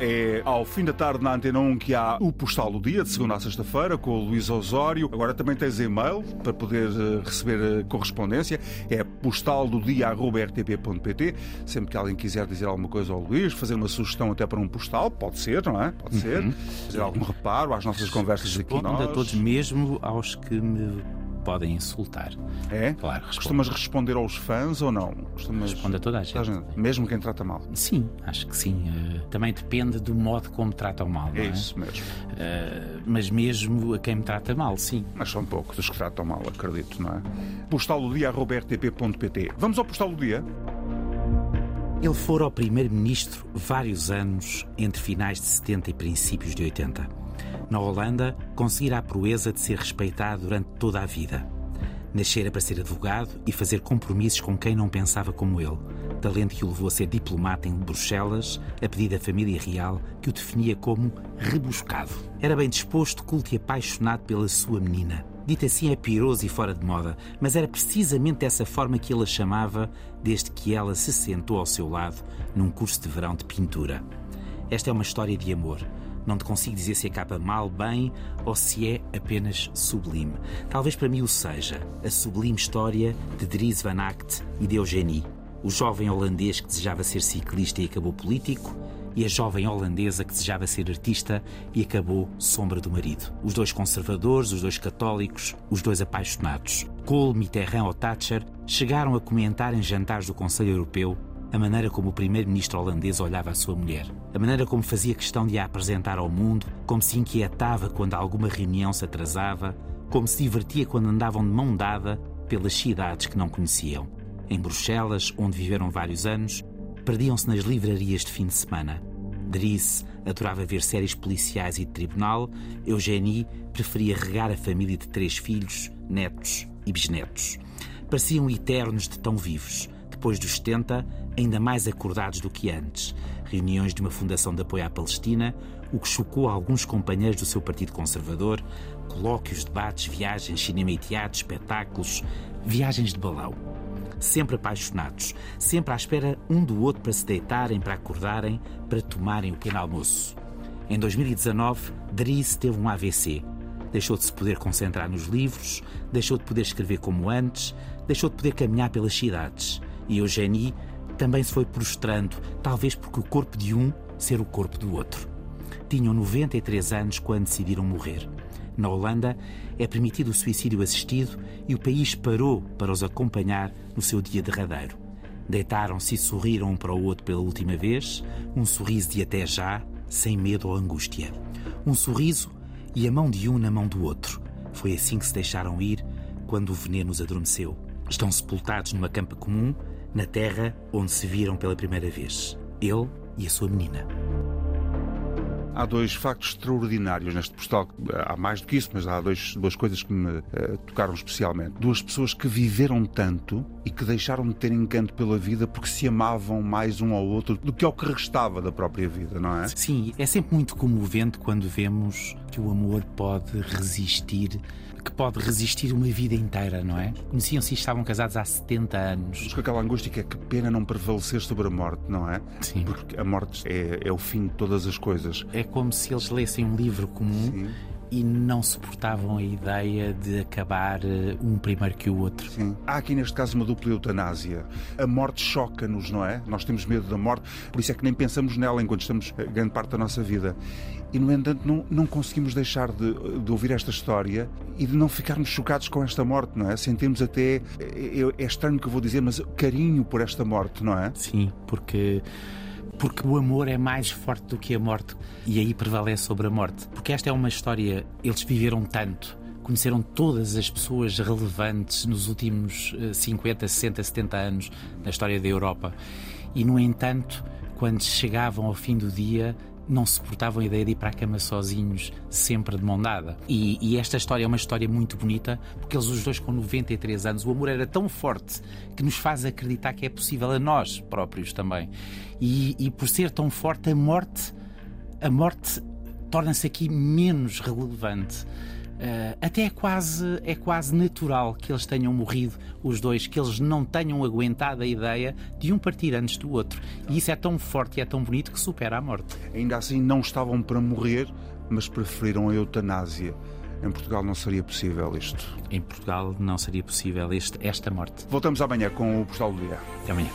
É ao fim da tarde na Antena 1 que há o Postal do Dia, de segunda a sexta-feira, com o Luís Osório. Agora também tens e-mail para poder eh, receber eh, correspondência. É postaldodia.rtp.pt. Sempre que alguém quiser dizer alguma coisa ao Luís, fazer uma sugestão até para um postal, pode ser, não é? Pode ser. Uhum. Fazer algum reparo às nossas conversas aqui. Nós. a todos, mesmo aos que me podem insultar. É? Claro, respondo. Costumas responder aos fãs ou não? Costumas... Respondo a toda a gente. Mesmo quem trata mal. Sim, acho que sim. Eh, também depende do modo como tratam mal, É é? isso mesmo. Eh, mas mesmo a quem me trata mal, sim. Mas são poucos os que tratam mal, acredito, não é? Postaldodia.rtp.pt Vamos ao postal do dia? Ele fora o primeiro-ministro vários anos entre finais de 70 e princípios de 80. Na Holanda, conseguira a proeza de ser respeitado durante toda a vida. Nascera para ser advogado e fazer compromissos com quem não pensava como ele. Talento que o levou a ser diplomata em Bruxelas, a pedido da família real, que o definia como rebuscado. Era bem disposto, culto e apaixonado pela sua menina. Dito assim é piroso e fora de moda, mas era precisamente dessa forma que ele a chamava desde que ela se sentou ao seu lado num curso de verão de pintura. Esta é uma história de amor. Não te consigo dizer se acaba mal, bem ou se é apenas sublime. Talvez para mim o seja. A sublime história de Dries Van Acht e de Eugenie. O jovem holandês que desejava ser ciclista e acabou político, e a jovem holandesa que desejava ser artista e acabou sombra do marido. Os dois conservadores, os dois católicos, os dois apaixonados. Kohl, Mitterrand ou Thatcher chegaram a comentar em jantares do Conselho Europeu a maneira como o primeiro-ministro holandês olhava a sua mulher, a maneira como fazia questão de a apresentar ao mundo, como se inquietava quando alguma reunião se atrasava, como se divertia quando andavam de mão dada pelas cidades que não conheciam. Em Bruxelas, onde viveram vários anos, perdiam-se nas livrarias de fim de semana. Dries adorava ver séries policiais e de tribunal, Eugenie preferia regar a família de três filhos, netos e bisnetos. Pareciam eternos de tão vivos depois dos 70, ainda mais acordados do que antes. Reuniões de uma fundação de apoio à Palestina, o que chocou alguns companheiros do seu partido conservador, colóquios, debates, viagens, cinema e teatro, espetáculos, viagens de balão. Sempre apaixonados, sempre à espera um do outro para se deitarem, para acordarem, para tomarem o pequeno almoço. Em 2019, Dries teve um AVC. Deixou de se poder concentrar nos livros, deixou de poder escrever como antes, deixou de poder caminhar pelas cidades e Eugenie também se foi prostrando, talvez porque o corpo de um ser o corpo do outro. Tinham 93 anos quando decidiram morrer. Na Holanda é permitido o suicídio assistido e o país parou para os acompanhar no seu dia derradeiro. Deitaram-se e sorriram um para o outro pela última vez, um sorriso de até já, sem medo ou angústia. Um sorriso e a mão de um na mão do outro. Foi assim que se deixaram ir quando o veneno os adormeceu. Estão sepultados numa campa comum, na terra onde se viram pela primeira vez. Ele e a sua menina. Há dois factos extraordinários neste postal. Há mais do que isso, mas há dois, duas coisas que me eh, tocaram especialmente. Duas pessoas que viveram tanto e que deixaram de ter encanto pela vida porque se amavam mais um ao outro do que ao que restava da própria vida, não é? Sim, é sempre muito comovente quando vemos que o amor pode resistir, que pode resistir uma vida inteira, não é? Conheciam-se e estavam casados há 70 anos. Mas com aquela angústia que é que pena não prevalecer sobre a morte, não é? Sim. Porque a morte é, é o fim de todas as coisas. É como se eles lessem um livro comum Sim. e não suportavam a ideia de acabar eh, um primeiro que o outro. Sim. Há aqui neste caso uma dupla eutanásia. A morte choca-nos, não é? Nós temos medo da morte, por isso é que nem pensamos nela enquanto estamos eh, grande parte da nossa vida. E, no entanto, não, não conseguimos deixar de, de ouvir esta história e de não ficarmos chocados com esta morte, não é? Sentimos até, é, é estranho que eu vou dizer, mas carinho por esta morte, não é? Sim, porque porque o amor é mais forte do que a morte e aí prevalece sobre a morte. Porque esta é uma história, eles viveram tanto, conheceram todas as pessoas relevantes nos últimos eh, 50, 60, 70 anos na história da Europa. E no entanto, quando chegavam ao fim do dia, não suportavam a ideia de ir para a cama sozinhos, sempre de mão dada. E, e, esta história é uma história muito bonita, porque eles, os dois, com 93 anos, o amor era tão forte que nos faz acreditar que é possível a nós próprios também. E, e por ser tão forte, a morte, a morte torna-se aqui menos relevante. Uh, até é quase, é quase natural que eles tenham morrido, os dois, que eles não tenham aguentado a ideia de um partir antes do outro. E isso é tão forte e é tão bonito que supera a morte. Ainda assim, não estavam para morrer, mas preferiram a eutanásia. Em Portugal não seria possível isto. Em Portugal não seria possível este, esta morte. Voltamos amanhã com o Postal do Dia. Até amanhã.